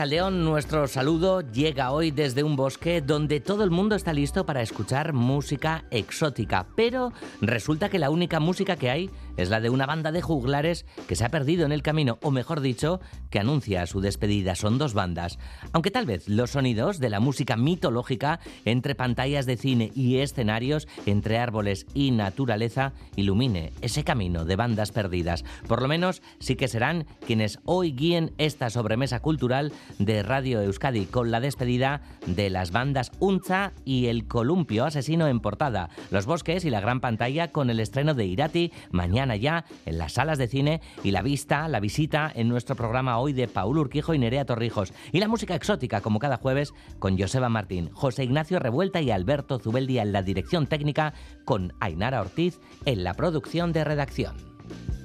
León, nuestro saludo llega hoy desde un bosque donde todo el mundo está listo para escuchar música exótica, pero resulta que la única música que hay es la de una banda de juglares que se ha perdido en el camino, o mejor dicho, que anuncia su despedida. Son dos bandas. Aunque tal vez los sonidos de la música mitológica entre pantallas de cine y escenarios, entre árboles y naturaleza, ilumine ese camino de bandas perdidas. Por lo menos sí que serán quienes hoy guíen esta sobremesa cultural de Radio Euskadi con la despedida de las bandas Unza y El Columpio Asesino en portada, Los Bosques y la gran pantalla con el estreno de Irati mañana ya en las salas de cine y la vista, la visita en nuestro programa hoy de Paul Urquijo y Nerea Torrijos. Y la música exótica, como cada jueves, con Joseba Martín, José Ignacio Revuelta y Alberto Zubeldia en la dirección técnica, con Ainara Ortiz en la producción de redacción.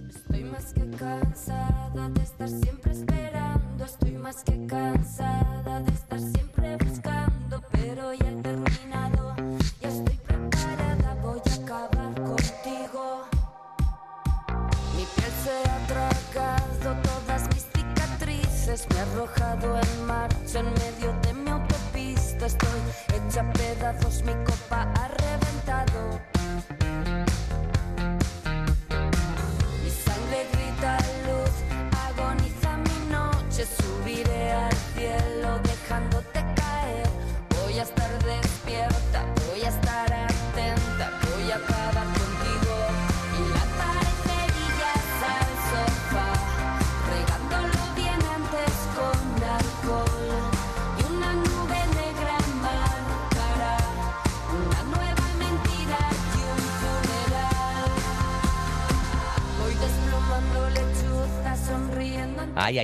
Estoy más que cansada de estar siempre esperando, más que cansada de estar siempre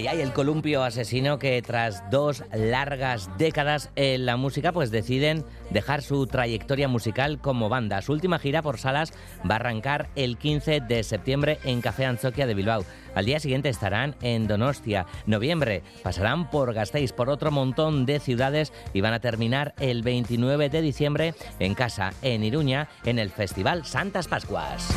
Ay, ay, el columpio asesino que tras dos largas décadas en la música, pues deciden dejar su trayectoria musical como banda. Su última gira por salas va a arrancar el 15 de septiembre en Café Anzoquia de Bilbao. Al día siguiente estarán en Donostia. Noviembre pasarán por Gasteiz, por otro montón de ciudades y van a terminar el 29 de diciembre en casa, en Iruña, en el Festival Santas Pascuas.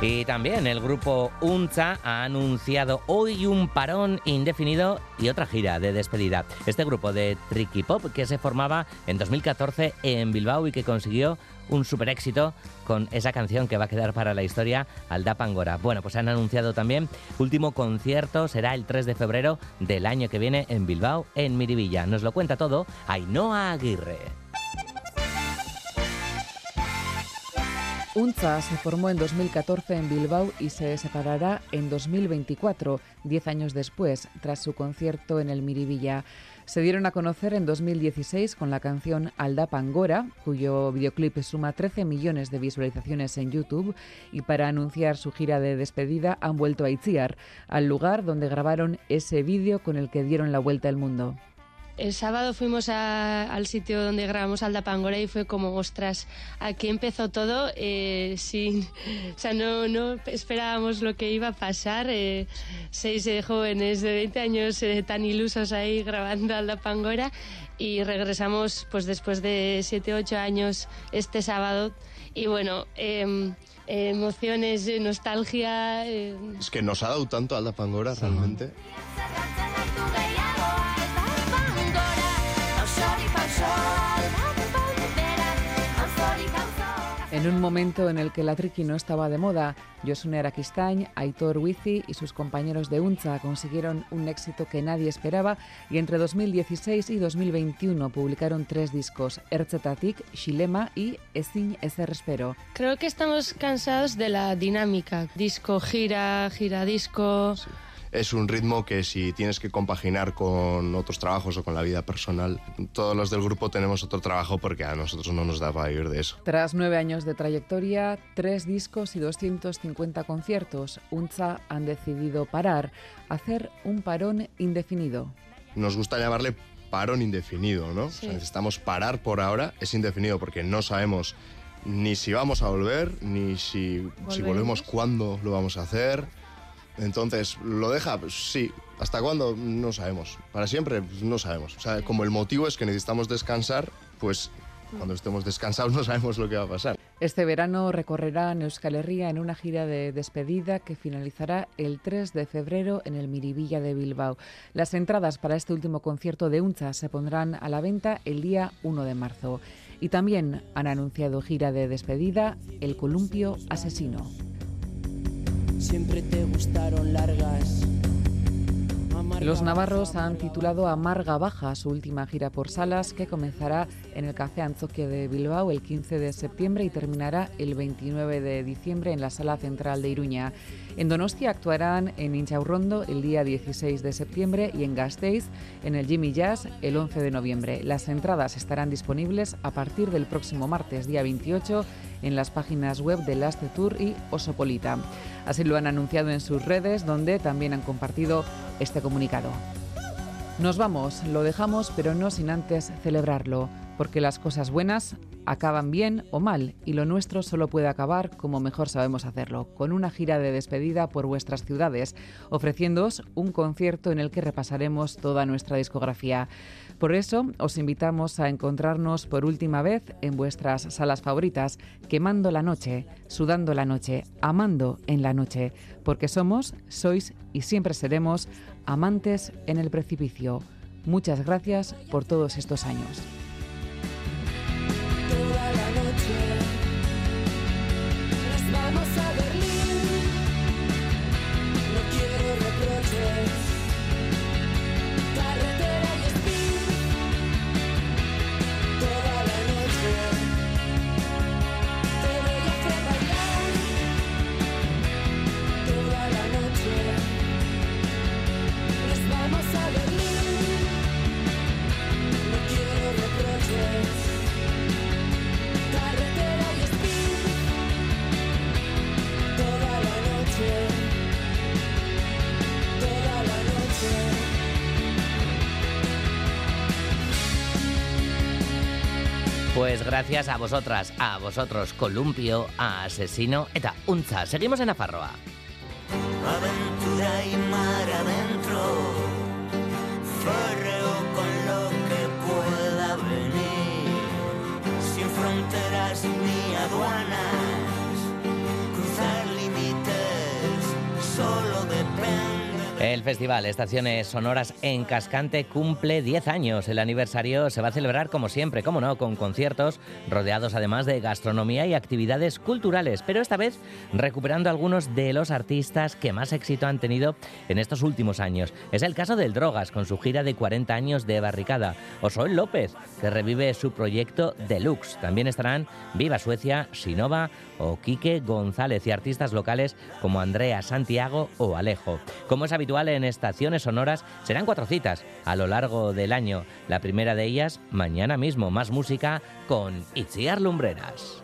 Y también el grupo Unza ha anunciado hoy un parón indefinido y otra gira de despedida. Este grupo de tricky pop que se formaba en 2014 en Bilbao y que consiguió un super éxito con esa canción que va a quedar para la historia, Alda Pangora. Bueno, pues han anunciado también, último concierto será el 3 de febrero del año que viene en Bilbao, en Miribilla. Nos lo cuenta todo Ainhoa Aguirre. UNZA se formó en 2014 en Bilbao y se separará en 2024, diez años después, tras su concierto en el Miribilla. Se dieron a conocer en 2016 con la canción Alda Pangora, cuyo videoclip suma 13 millones de visualizaciones en YouTube, y para anunciar su gira de despedida han vuelto a Itziar, al lugar donde grabaron ese vídeo con el que dieron la vuelta al mundo. El sábado fuimos a- al sitio donde grabamos Alda Pangora y fue como, ostras, aquí empezó todo eh, sin... O sea, no, no esperábamos lo que iba a pasar. eh, seis eh, jóvenes de 20 años eh, tan ilusos ahí grabando Alda Pangora y regresamos pues después de 7 8 años este sábado y bueno... em, eh, emociones, eh, nostalgia, eh, Es que nos ha dado tanto Alda Pangora realmente. En un momento en el que la triqui no estaba de moda, Josune Araquistañ, Aitor Wizi y sus compañeros de UNZA consiguieron un éxito que nadie esperaba y entre 2016 y 2021 publicaron tres discos, Ertzetatik, Xilema y Ezin Ezer Espero. Creo que estamos cansados de la dinámica. Disco gira, gira disco. Es un ritmo que si tienes que compaginar con otros trabajos o con la vida personal, todos los del grupo tenemos otro trabajo porque a nosotros no nos da para vivir de eso. Tras nueve años de trayectoria, tres discos y 250 conciertos, UNZA han decidido parar, hacer un parón indefinido. Nos gusta llamarle parón indefinido, ¿no? Sí. O sea, necesitamos parar por ahora, es indefinido porque no sabemos ni si vamos a volver, ni si, volvemos, cuándo lo vamos a hacer. Entonces, ¿lo deja? Pues sí. ¿Hasta cuándo? No sabemos. Para siempre, Pues no sabemos. O sea, como el motivo es que necesitamos descansar, pues cuando estemos descansados no sabemos lo que va a pasar. Este verano recorrerán Euskal Herria en una gira de despedida que finalizará el 3 de febrero en el Miribilla de Bilbao. Las entradas para este último concierto de UNCHA se pondrán a la venta el día 1 de marzo. Y también han anunciado gira de despedida El Columpio Asesino. Siempre te gustaron largas. Los navarros han titulado Amarga Baja su última gira por salas que comenzará en el Café Anzoquia de Bilbao el 15 de septiembre y terminará el 29 de diciembre en la Sala Central de Iruña. En Donostia actuarán en Inchaurrondo el día 16 de septiembre y en Gasteiz en el Jimmy Jazz el 11 de noviembre. Las entradas estarán disponibles a partir del próximo martes, día 28, en las páginas web de Laste Tour y Osopolita. Así lo han anunciado en sus redes, donde también han compartido este comunicado. Nos vamos, lo dejamos, pero no sin antes celebrarlo, porque las cosas buenas acaban bien o mal, y lo nuestro solo puede acabar como mejor sabemos hacerlo, con una gira de despedida por vuestras ciudades, ofreciéndoos un concierto en el que repasaremos toda nuestra discografía. Por eso os invitamos a encontrarnos por última vez en vuestras salas favoritas, quemando la noche, sudando la noche, amando en la noche, porque somos, sois y siempre seremos amantes en el precipicio. Muchas gracias por todos estos años. Gracias a vosotras, a vosotros, Columpio, a Asesino, eta Unza. Seguimos en Afarroa. aventura y mar adentro, farreo con lo que pueda venir, sin fronteras ni aduanas, El festival Estaciones Sonoras en Cascante cumple 10 años. El aniversario se va a celebrar como siempre, como no, con conciertos rodeados además de gastronomía y actividades culturales, pero esta vez recuperando algunos de los artistas que más éxito han tenido en estos últimos años. Es el caso del Drogas con su gira de 40 años de barricada, o Sol López, que revive su proyecto Deluxe. También estarán Viva Suecia, Sinova o Quique González y artistas locales como Andrea Santiago o Alejo. Como es habitual en estaciones sonoras, serán cuatro citas a lo largo del año. La primera de ellas mañana mismo, más música con Itziar Lumbreras.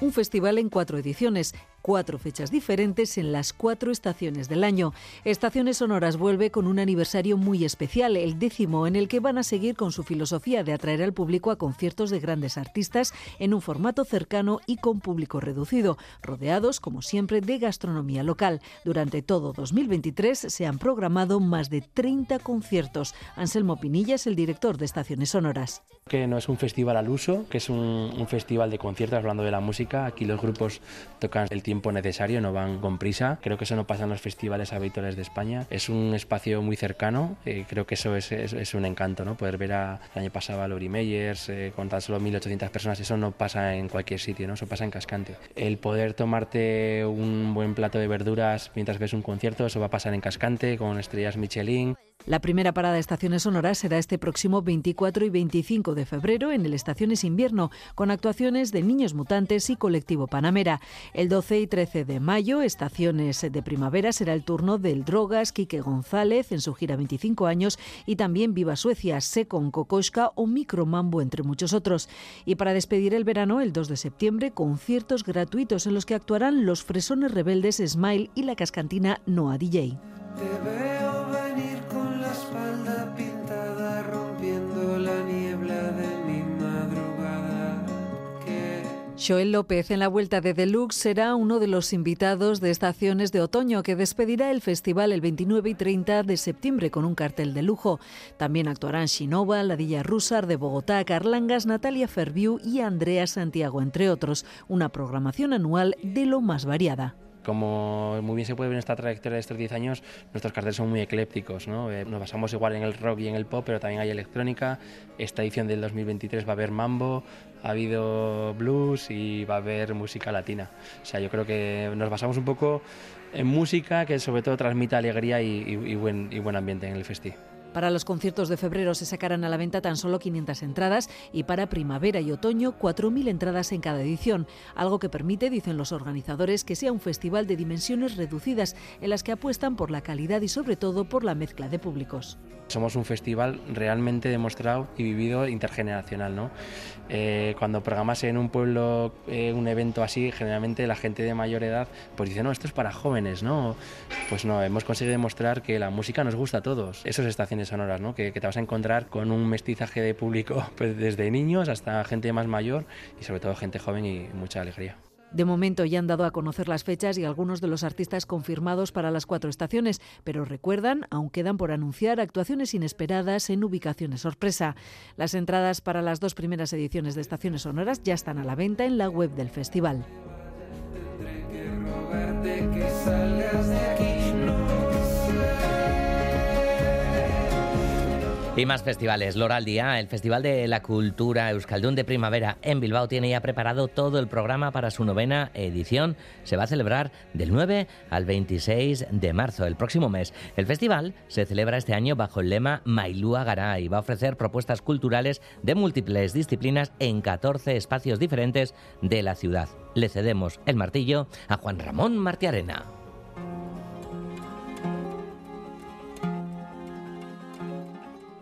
Un festival en cuatro ediciones, cuatro fechas diferentes en las cuatro estaciones del año. Estaciones Sonoras vuelve con un aniversario muy especial, el décimo, en el que van a seguir con su filosofía de atraer al público a conciertos de grandes artistas en un formato cercano y con público reducido, rodeados, como siempre, de gastronomía local. Durante todo 2023 se han programado más de 30 conciertos. Anselmo Pinilla es el director de Estaciones Sonoras. Que no es un festival al uso, que es un, un festival de conciertos hablando de la música. Aquí los grupos tocan el tiempo necesario, no van con prisa. Creo que eso no pasa en los festivales habituales de España. Es un espacio muy cercano, eh, creo que eso es, es- es un encanto, ¿no? Poder ver a, el año pasado a Lori Meyers eh, con tan solo 1.800 personas, eso no pasa en cualquier sitio, ¿no? Eso pasa en Cascante. El poder tomarte un buen plato de verduras mientras ves un concierto, eso va a pasar en Cascante con estrellas Michelin. La primera parada de Estaciones Sonoras será este próximo 24 y 25 de febrero en el Estaciones Invierno, con actuaciones de Niños Mutantes y Colectivo Panamera. El 12 y 13 de mayo, Estaciones de Primavera, será el turno del Drogas, Quique González en su gira 25 años y también Viva Suecia, Secon Kokoschka o Micromambo, entre muchos otros. Y para despedir el verano, el 2 de septiembre, conciertos gratuitos en los que actuarán los Fresones Rebeldes, Smile y la cascantina Noah DJ. Joel López en la vuelta de Deluxe será uno de los invitados de Estaciones de Otoño que despedirá el festival el 29 y 30 de septiembre con un cartel de lujo. También actuarán Shinova, Ladilla Rusar de Bogotá, Carlangas, Natalia Ferviu y Andrea Santiago, entre otros. Una programación anual de lo más variada. Como muy bien se puede ver en esta trayectoria de estos 10 años, nuestros carteles son muy eclépticos. ¿no? Eh, nos basamos igual en el rock y en el pop, pero también hay electrónica. Esta edición del 2023 va a haber mambo, ha habido blues y va a haber música latina. O sea, yo creo que nos basamos un poco en música que sobre todo transmite alegría y, y- y buen, y buen ambiente en el festival. Para los conciertos de febrero se sacarán a la venta tan solo 500 entradas y para primavera y otoño 4.000 entradas en cada edición, algo que permite, dicen los organizadores, que sea un festival de dimensiones reducidas en las que apuestan por la calidad y sobre todo por la mezcla de públicos. Somos un festival realmente demostrado y vivido intergeneracional. ¿no? Eh, cuando programas en un pueblo eh, un evento así, generalmente la gente de mayor edad pues dice, no, esto es para jóvenes. ¿no? Pues no, hemos conseguido demostrar que la música nos gusta a todos. Eso es estaciones sonoras, ¿no? que, que te vas a encontrar con un mestizaje de público pues, desde niños hasta gente más mayor y sobre todo gente joven y mucha alegría. De momento ya han dado a conocer las fechas y algunos de los artistas confirmados para las cuatro estaciones, pero recuerdan, aún quedan por anunciar actuaciones inesperadas en ubicaciones sorpresa. Las entradas para las dos primeras ediciones de Estaciones Sonoras ya están a la venta en la web del festival. Y más festivales. Loral Día, el Festival de la Cultura Euskaldun de Primavera en Bilbao, tiene ya preparado todo el programa para su novena edición. Se va a celebrar del 9 al 26 de marzo, el próximo mes. El festival se celebra este año bajo el lema Mailúa Gara y va a ofrecer propuestas culturales de múltiples disciplinas en 14 espacios diferentes de la ciudad. Le cedemos el martillo a Juan Ramón Martiarena.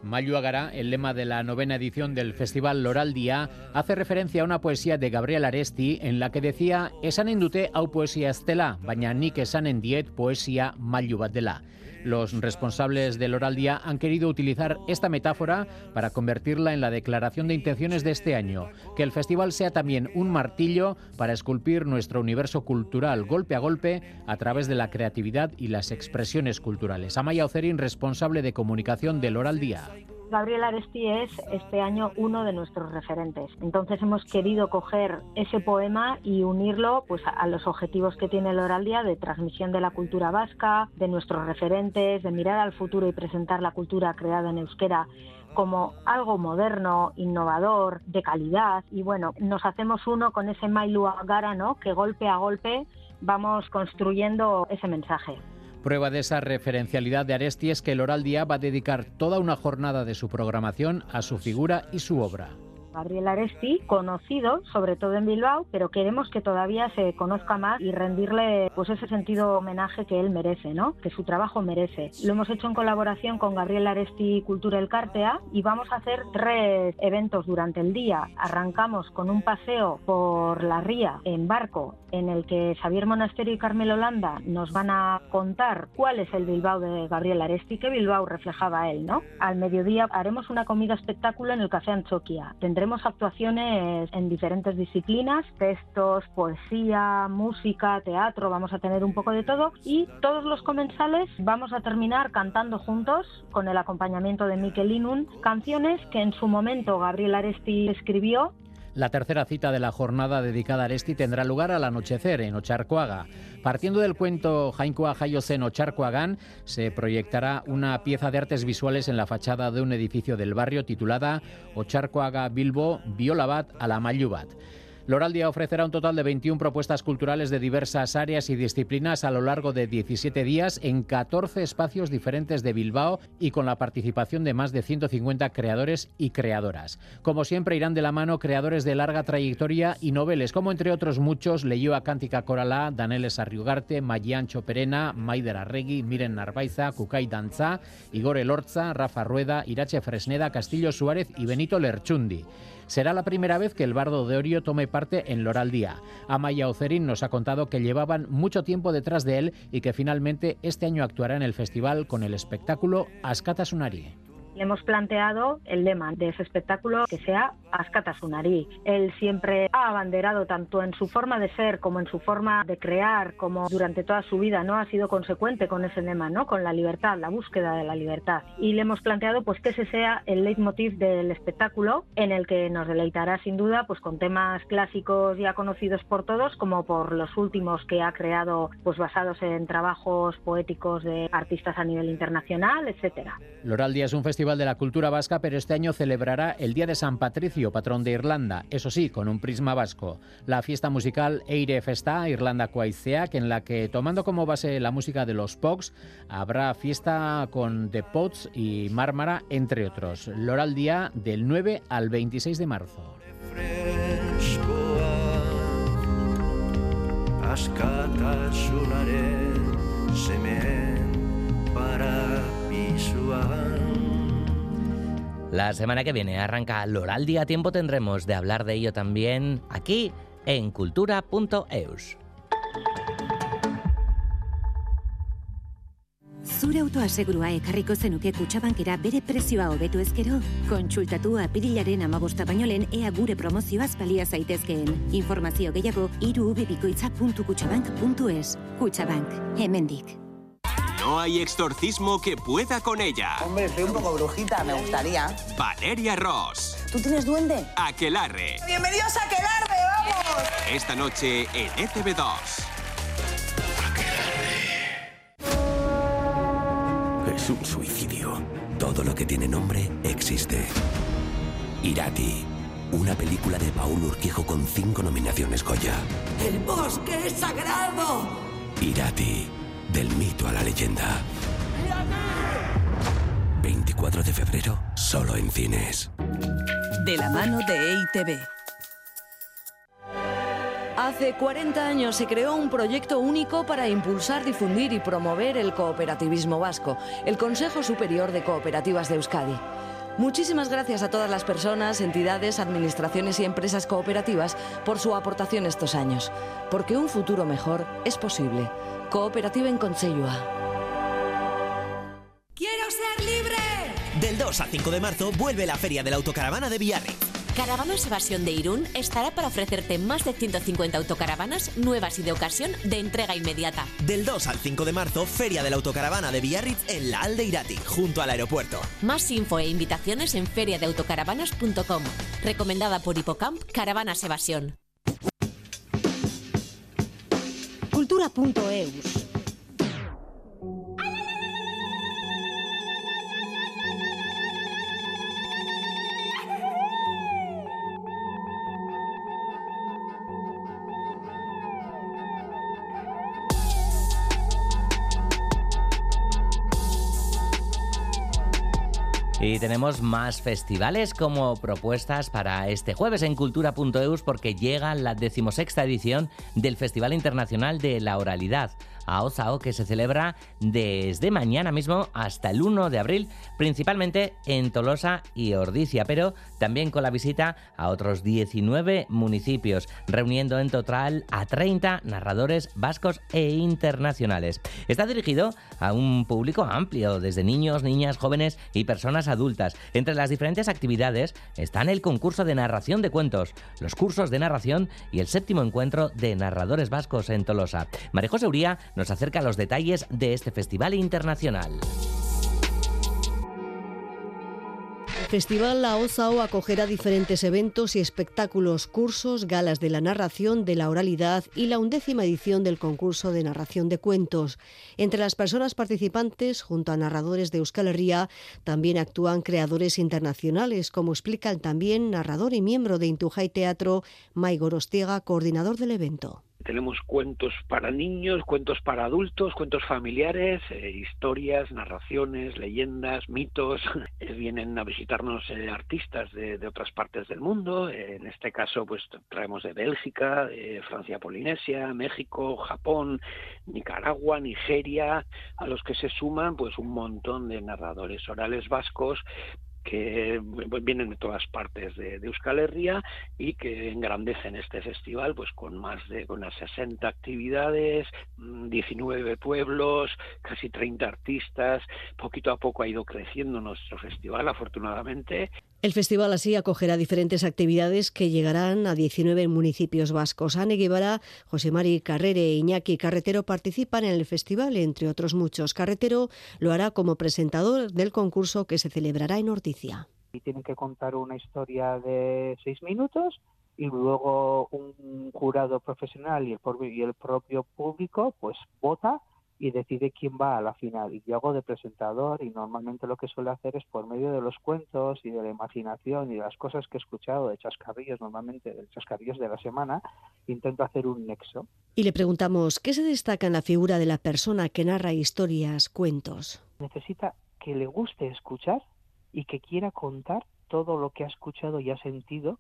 Mayo Agara, el lema de la novena edición del Festival Loral Día, hace referencia a una poesía de Gabriel Aresti en la que decía esanen dute hau poesia ez dela, baina nik esanen diet poesia mailu bat dela. Los responsables del Oral Día han querido utilizar esta metáfora para convertirla en la declaración de intenciones de este año, que el festival sea también un martillo para esculpir nuestro universo cultural golpe a golpe a través de la creatividad y las expresiones culturales. Amaya Ocerin, responsable de comunicación del Oral Día. Gabriel Aresti es este año uno de nuestros referentes. Entonces hemos querido coger ese poema y unirlo pues, a- los objetivos que tiene el Oral Día de transmisión de la cultura vasca, de nuestros referentes, de mirar al futuro y presentar la cultura creada en euskera como algo moderno, innovador, de calidad. Y bueno, nos hacemos uno con ese Mailu Agara, ¿no? que golpe a golpe vamos construyendo ese mensaje. Prueba de esa referencialidad de Aresti es que el Oral Día va a dedicar toda una jornada de su programación a su figura y su obra. Gabriel Aresti, conocido sobre todo en Bilbao, pero queremos que todavía se conozca más y rendirle pues ese sentido homenaje que él merece, ¿no? Que su trabajo merece. Lo hemos hecho en colaboración con Gabriel Aresti Cultura El Cártea y vamos a hacer tres eventos durante el día. Arrancamos con un paseo por la ría en barco en el que Xavier Monasterio y Carmelo Holanda nos van a contar cuál es el Bilbao de Gabriel Aresti, qué Bilbao reflejaba él, ¿no? Al mediodía haremos una comida espectáculo en el Café Anchoquia. Tendremos actuaciones en diferentes disciplinas, textos, poesía, música, teatro, vamos a tener un poco de todo. Y todos los comensales vamos a terminar cantando juntos con el acompañamiento de Mikel Inun canciones que en su momento Gabriel Aresti escribió La tercera cita de la jornada dedicada a Aresti tendrá lugar al anochecer en Ocharcoaga. Partiendo del cuento Jainkoa Jaiozen Ocharcoagan, se proyectará una pieza de artes visuales en la fachada de un edificio del barrio titulada Ocharcoaga Bilbo Biolabat a la Mayubat. Loraldia ofrecerá un total de 21 propuestas culturales de diversas áreas y disciplinas a lo largo de 17 días en 14 espacios diferentes de Bilbao y con la participación de más de 150 creadores y creadoras. Como siempre irán de la mano creadores de larga trayectoria y noveles, como entre otros muchos a Cántica Coralá, Daneles Arriugarte, Mayiancho Perena, Maider Arregui, Miren Narvaiza, Kukai Danza, Igor Elorza, Rafa Rueda, Irache Fresneda, Castillo Suárez y Benito Lerchundi. Será la primera vez que el bardo de Orio tome parte en Loral Día. Amaya Ocerín nos ha contado que llevaban mucho tiempo detrás de él y que finalmente este año actuará en el festival con el espectáculo Ascata Sunari hemos planteado el lema de ese espectáculo que sea Ascata Sunari. Él siempre ha abanderado tanto en su forma de ser como en su forma de crear, como durante toda su vida, ¿no? Ha sido consecuente con ese lema, ¿no? Con la libertad, la búsqueda de la libertad. Y le hemos planteado pues que ese sea el leitmotiv del espectáculo en el que nos deleitará sin duda pues con temas clásicos ya conocidos por todos como por los últimos que ha creado pues basados en trabajos poéticos de artistas a nivel internacional, etcétera. Loraldia es un festival de la Cultura Vasca, pero este año celebrará el Día de San Patricio, patrón de Irlanda, eso sí, con un prisma vasco. La fiesta musical Eire Festa, Irlanda Coaiceac, en la que, tomando como base la música de los Pogs, habrá fiesta con The Pots y Mármara, entre otros. Loral Día del 9 al 26 de marzo. La semana que viene arranca Loraldi a tiempo tendremos de hablar de ello también aquí en cultura.eus. Zure autoasegurua ekarriko zenuke kutsabankera bere prezioa hobetu ezkero? Kontsultatu apirilaren amabosta baino lehen ea gure promozioaz balia zaitezkeen. Informazio gehiago irubibikoitza.kutsabank.es Kutsabank, hemendik. No hay exorcismo que pueda con ella. Hombre, soy un poco brujita, me gustaría. Valeria Ross. ¿Tú tienes duende? Aquelarre. ¡Bienvenidos a Aquelarre, vamos! Esta noche en ETV2. Es un suicidio. Todo lo que tiene nombre existe. Irati. Una película de Paul Urquijo con cinco nominaciones Goya. ¡El bosque es sagrado! Irati. Del mito a la leyenda. 24 de febrero, solo en cines. De la mano de EITV. Hace 40 años se creó un proyecto único para impulsar, difundir y promover el cooperativismo vasco, el Consejo Superior de Cooperativas de Euskadi. Muchísimas gracias a todas las personas, entidades, administraciones y empresas cooperativas por su aportación estos años, porque un futuro mejor es posible. Cooperativa en Consellua. ¡Quiero ser libre! Del 2 al 5 de marzo vuelve la Feria de la Autocaravana de Villarreal. Caravanas Evasión de Irún estará para ofrecerte más de 150 autocaravanas nuevas y de ocasión de entrega inmediata. Del 2 al 5 de marzo, Feria de la Autocaravana de Villarritz en la Aldeirati, junto al aeropuerto. Más info e invitaciones en feriadeautocaravanas.com. Recomendada por Hipocamp Caravanas Evasión. cultura.eus. Y tenemos más festivales como propuestas para este jueves en cultura.eus porque llega la decimosexta edición del Festival Internacional de la Oralidad. AOZAO que se celebra desde mañana mismo hasta el 1 de abril, principalmente en Tolosa y Ordicia, pero también con la visita a otros 19 municipios, reuniendo en total a 30 narradores vascos e internacionales. Está dirigido a un público amplio, desde niños, niñas, jóvenes y personas adultas. Entre las diferentes actividades están el concurso de narración de cuentos, los cursos de narración y el séptimo encuentro de narradores vascos en Tolosa. María Uría nos acerca los detalles de este festival internacional. Festival La Ozao acogerá diferentes eventos y espectáculos, cursos, galas de la narración, de la oralidad y la undécima edición del concurso de narración de cuentos. Entre las personas participantes, junto a narradores de Euskal Herria, también actúan creadores internacionales, como explica el también narrador y miembro de Intujay Teatro, Mai Gorostiega, coordinador del evento. Tenemos cuentos para niños, cuentos para adultos, cuentos familiares, eh, historias, narraciones, leyendas, mitos. Eh, vienen a visitarnos eh, artistas de, de, otras partes del mundo. en este caso, pues traemos de Bélgica, Francia Polinesia, México, Japón, Nicaragua, Nigeria, a los que se suman pues un montón de narradores orales vascos que vienen de todas partes de, de, Euskal Herria y que engrandecen este festival pues con más de unas 60 actividades, 19 mm, pueblos, casi 30 artistas. Poquito a poco ha ido creciendo nuestro festival, afortunadamente. El festival así acogerá diferentes actividades que llegarán a 19 municipios vascos. Ane Guevara, José Mari Carrere e Iñaki Carretero participan en el festival, entre otros muchos. Carretero lo hará como presentador del concurso que se celebrará en Orticia. Y tienen que contar una historia de seis minutos y luego un jurado profesional y el, y el propio público pues vota y decide quién va a la final. Y yo hago de presentador y normalmente lo que suele hacer es por medio de los cuentos y de la imaginación y de las cosas que he escuchado de chascarrillos, normalmente de chascarrillos de la semana, intento hacer un nexo. Y le preguntamos, ¿qué se destaca en la figura de la persona que narra historias, cuentos? Necesita que le guste escuchar y que quiera contar todo lo que ha escuchado y ha sentido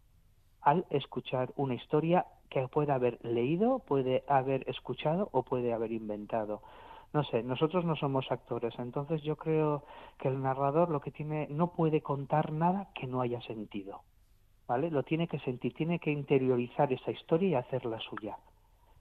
al escuchar una historia que puede haber leído, puede haber escuchado o puede haber inventado no sé, nosotros no somos actores, entonces yo creo que el narrador lo que tiene no puede contar nada que no haya sentido, ¿vale? Lo tiene que sentir, tiene que interiorizar esa historia y hacerla suya.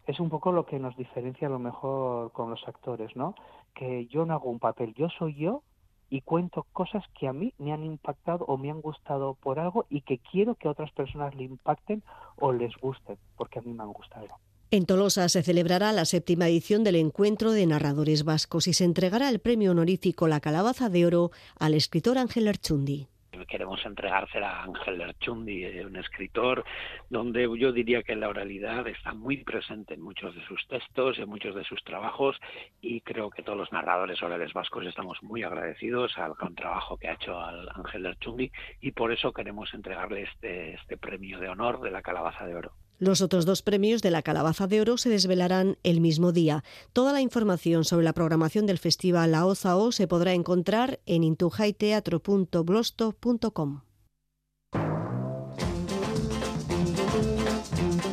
Es un poco lo que nos diferencia a lo mejor con los actores, ¿no? Que yo no hago un papel, yo soy yo y cuento cosas que a mí me han impactado o me han gustado por algo y que quiero que otras personas le impacten o les gusten, porque a mí me han gustado. En Tolosa se celebrará la séptima edición del Encuentro de Narradores Vascos y se entregará el premio honorífico La Calabaza de Oro al escritor Ángel Erchundi queremos entregársela a Ángel Erchundi, eh, un escritor donde yo diría que la oralidad está muy presente en muchos de sus textos, en muchos de sus trabajos y creo que todos los narradores orales vascos estamos muy agradecidos al gran trabajo que ha hecho al Ángel Erchundi y por eso queremos entregarle este, este premio de honor de la Calabaza de Oro. Los otros dos premios de la Calabaza de Oro se desvelarán el mismo día. Toda la información sobre la programación del festival La OZAO se podrá encontrar en intujaiteatro.blosto.com.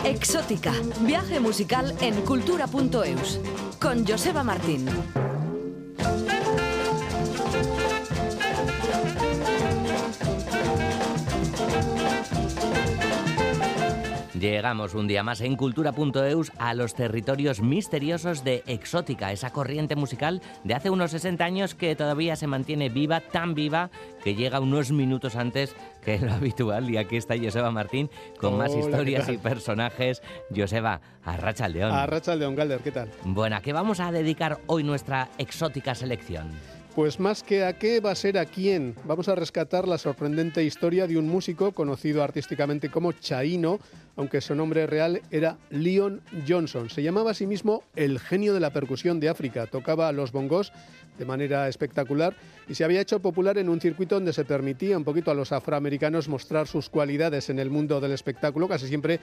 Exótica, viaje musical en cultura.eus, con Joseba Martín. Llegamos un día más en cultura.eus a los territorios misteriosos de Exótica, esa corriente musical de hace unos 60 años que todavía se mantiene viva, tan viva, que llega unos minutos antes que lo habitual. Y aquí está Joseba Martín con más historias y personajes. Joseba, Arracha León. Arracha León, Galder, ¿qué tal? Bueno, ¿a qué vamos a dedicar hoy nuestra exótica selección? Pues más que a qué va a ser a quién. Vamos a rescatar la sorprendente historia de un músico conocido artísticamente como Chaino, aunque su nombre real era Leon Johnson. Se llamaba a sí mismo el genio de la percusión de África. Tocaba los bongos de manera espectacular y se había hecho popular en un circuito donde se permitía un poquito a los afroamericanos mostrar sus cualidades en el mundo del espectáculo, casi siempre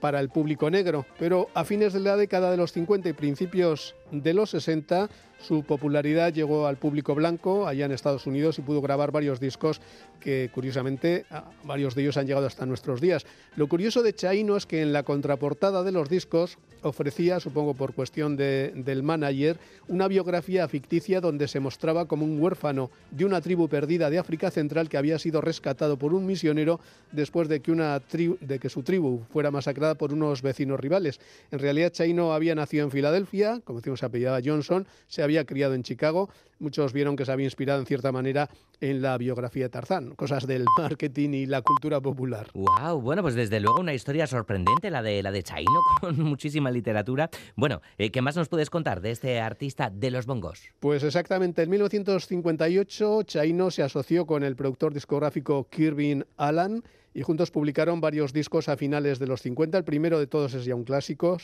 para el público negro. Pero a fines de la década de los 50 y principios de los 60, su popularidad llegó al público blanco allá en Estados Unidos y pudo grabar varios discos que curiosamente varios de ellos han llegado hasta nuestros días. Lo curioso de Chaino es que en la contraportada de los discos ofrecía, supongo por cuestión de, del manager, una biografía ficticia donde se mostraba como un huérfano de una tribu perdida de África Central que había sido rescatado por un misionero después de que, una de que su tribu fuera masacrada por unos vecinos rivales. En realidad Chaino había nacido en Filadelfia, como decimos se apellidaba Johnson, se había criado en Chicago. Muchos vieron que se había inspirado en cierta manera en la biografía de Tarzán, cosas del marketing y la cultura popular. Wow, bueno, pues desde luego una historia sorprendente la de la de Chaino con muchísima literatura. Bueno, eh, ¿qué más nos puedes contar de este artista de los bongos? Pues exactamente, en 1958 Chaino se asoció con el productor discográfico Kirby Allen y juntos publicaron varios discos a finales de los 50. El primero de todos es ya un clásico,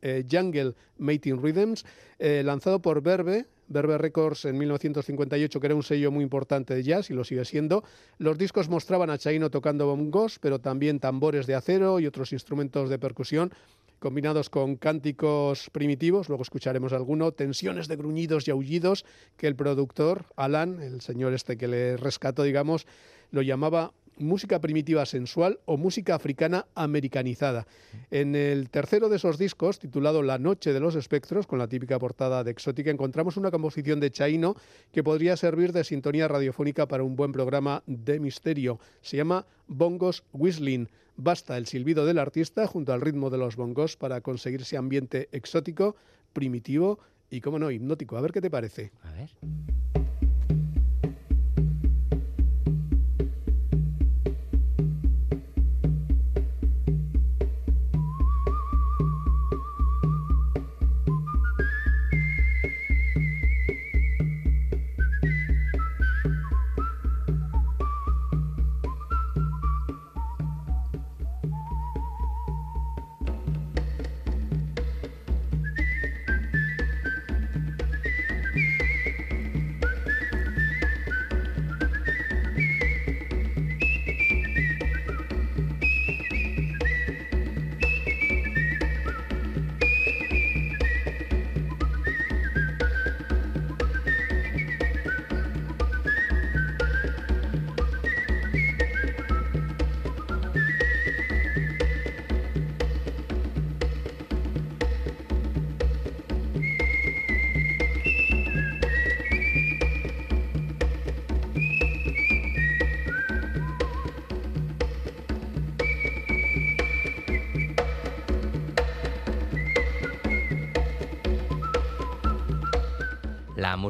eh, Jungle Mating Rhythms, eh, lanzado por Verbe, Verbe Records en 1958, que era un sello muy importante de jazz y lo sigue siendo. Los discos mostraban a Chaino tocando bongos, pero también tambores de acero y otros instrumentos de percusión combinados con cánticos primitivos, luego escucharemos alguno, tensiones de gruñidos y aullidos que el productor, Alan, el señor este que le rescató, digamos, lo llamaba música primitiva sensual o música africana americanizada. En el tercero de esos discos, titulado La Noche de los Espectros, con la típica portada de Exótica, encontramos una composición de Chaino que podría servir de sintonía radiofónica para un buen programa de misterio. Se llama Bongos Whistling. Basta el silbido del artista junto al ritmo de los bongos para conseguir ese ambiente exótico, primitivo y, como no, hipnótico. A ver qué te parece. A ver.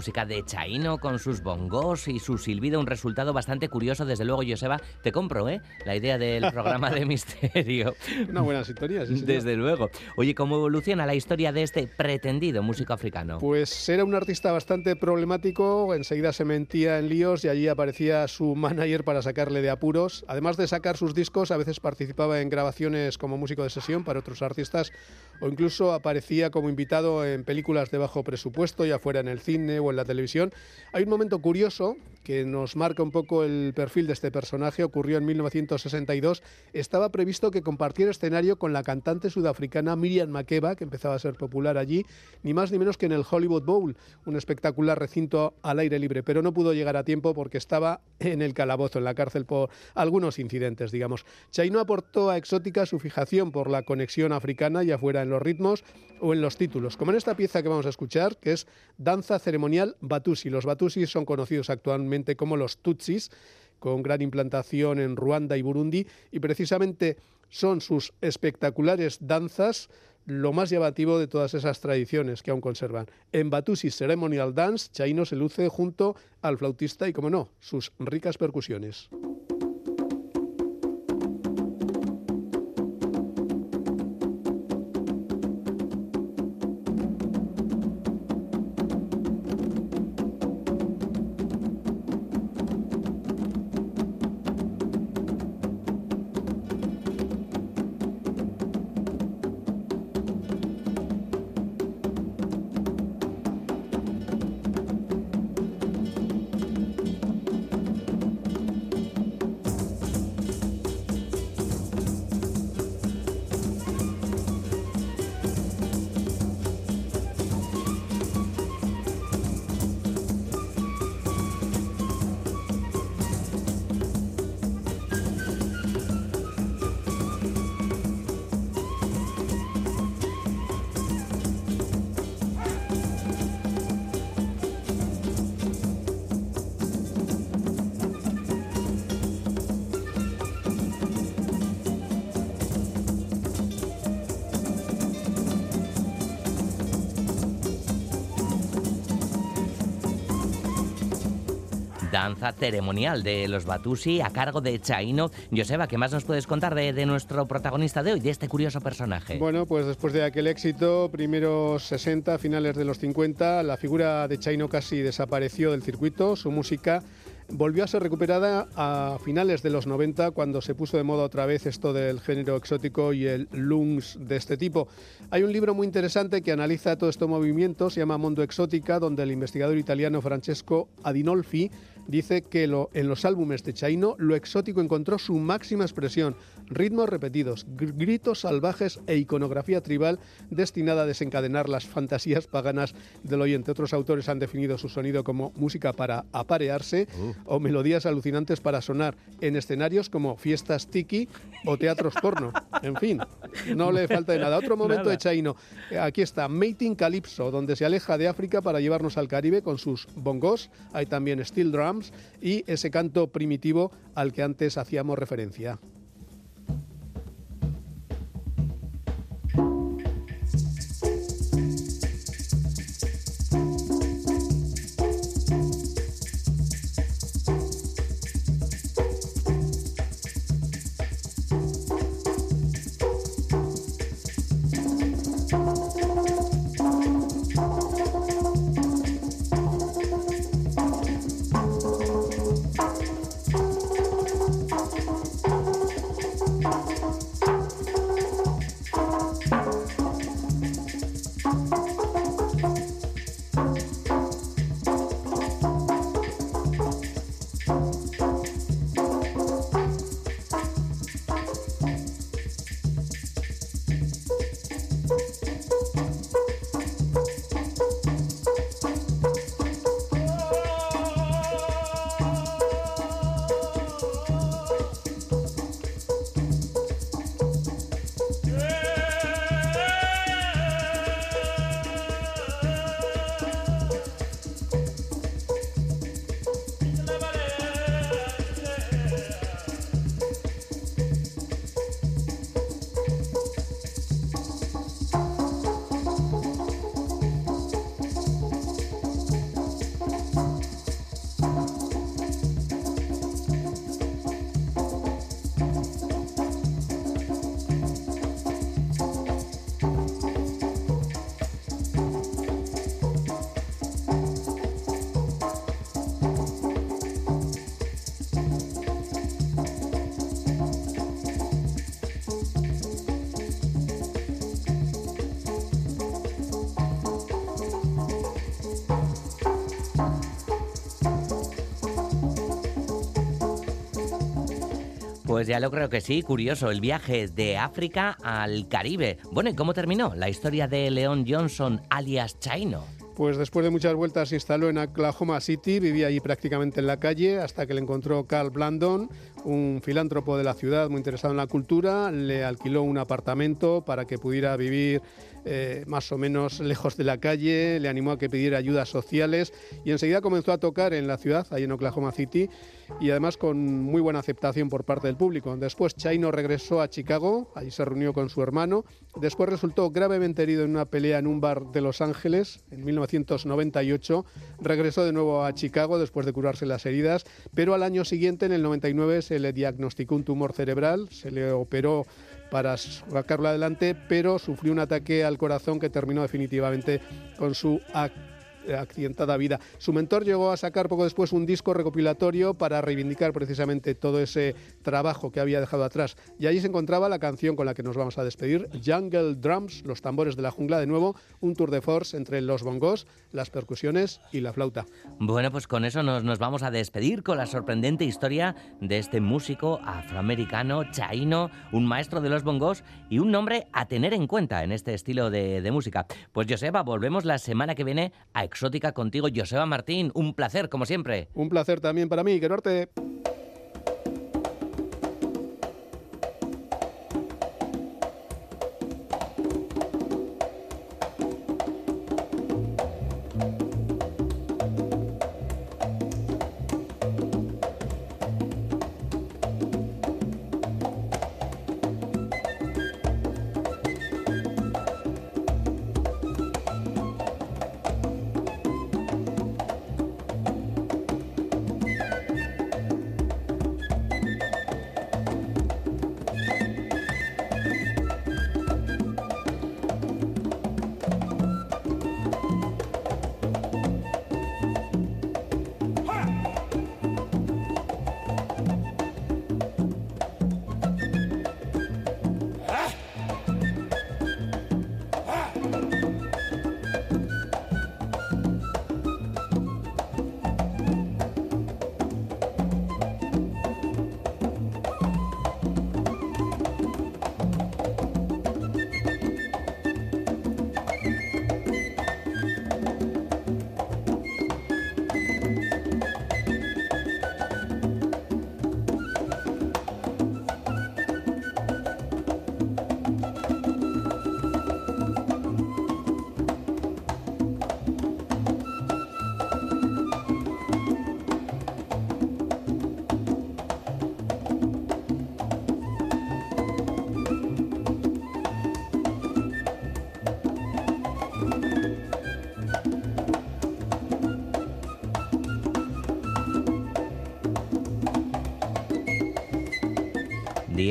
Música de Chaino con sus bongos y su silbido, un resultado bastante curioso. Desde luego, Joseba, te compro, ¿eh? La idea del programa de misterio. Una buena sintonía, sí. Desde luego. Oye, ¿cómo evoluciona la historia de este pretendido músico africano? Pues era un artista bastante problemático, enseguida se mentía en líos y allí aparecía su manager para sacarle de apuros. Además de sacar sus discos, a veces participaba en grabaciones como músico de sesión para otros artistas o incluso aparecía como invitado en películas de bajo presupuesto, ya fuera en el cine o en la televisión. Hay un momento curioso que nos marca un poco el perfil de este personaje. Ocurrió en 1962. Estaba previsto que compartiera escenario con la cantante sudafricana Miriam Makeba, que empezaba a ser popular allí, ni más ni menos que en el Hollywood Bowl, un espectacular recinto al aire libre, pero no pudo llegar a tiempo porque estaba en el calabozo, en la cárcel por algunos incidentes, digamos. Chaino aportó a Exótica su fijación por la conexión africana, ya fuera en los ritmos o en los títulos, como en esta pieza que vamos a escuchar, que es Danza Ceremonial Batusi. Los Batusi son conocidos actualmente como los Tutsis, con gran implantación en Ruanda y Burundi, y precisamente son sus espectaculares danzas lo más llamativo de todas esas tradiciones que aún conservan. En Batusi Ceremonial Dance, Chaino se luce junto al flautista y, como no, sus ricas percusiones. Danza ceremonial de los Batusi a cargo de Chaino. Joseba, ¿qué más nos puedes contar de, de nuestro protagonista de hoy, de este curioso personaje? Bueno, pues después de aquel éxito, primeros 60, finales de los 50, la figura de Chaino casi desapareció del circuito, su música volvió a ser recuperada a finales de los 90 cuando se puso de moda otra vez esto del género exótico y el lungs de este tipo. Hay un libro muy interesante que analiza todo este movimiento, se llama Mondo Exótica, donde el investigador italiano Francesco Adinolfi dice que lo, en los álbumes de Chaino lo exótico encontró su máxima expresión, ritmos repetidos, gritos salvajes e iconografía tribal destinada a desencadenar las fantasías paganas del oyente. Otros autores han definido su sonido como música para aparearse o melodías alucinantes para sonar en escenarios como fiestas tiki o teatros porno. En fin, no le falta de nada. Otro momento Nada. de Chaino. Aquí está Mating Calypso, donde se aleja de África para llevarnos al Caribe con sus bongos. Hay también steel drums y ese canto primitivo al que antes hacíamos referencia. Pues ya lo creo que sí, curioso, el viaje de África al Caribe. Bueno, ¿y cómo terminó la historia de Leon Johnson, alias Chaino? Pues después de muchas vueltas se instaló en Oklahoma City, vivía allí prácticamente en la calle hasta que le encontró Carl Blandon, un filántropo de la ciudad muy interesado en la cultura, le alquiló un apartamento para que pudiera vivir eh, más o menos lejos de la calle, le animó a que pidiera ayudas sociales y enseguida comenzó a tocar en la ciudad, ahí en Oklahoma City, y además con muy buena aceptación por parte del público. Después Chaino regresó a Chicago, allí se reunió con su hermano, después resultó gravemente herido en una pelea en un bar de Los Ángeles en 1998, regresó de nuevo a Chicago después de curarse las heridas, pero al año siguiente, en el 99, se le diagnosticó un tumor cerebral, se le operó para sacarlo adelante, pero sufrió un ataque al corazón que terminó definitivamente con su accidentada vida. Su mentor llegó a sacar poco después un disco recopilatorio para reivindicar precisamente todo ese trabajo que había dejado atrás. Y allí se encontraba la canción con la que nos vamos a despedir, Jungle Drums, los tambores de la jungla, de nuevo, un tour de force entre los bongos, las percusiones y la flauta. Bueno, pues con eso nos, nos vamos a despedir con la sorprendente historia de este músico afroamericano, chaino, un maestro de los bongos y un nombre a tener en cuenta en este estilo de, de música. Pues Joseba, volvemos la semana que viene a Exótica contigo. Joseba Martín, un placer, como siempre. Un placer también para mí, quererte.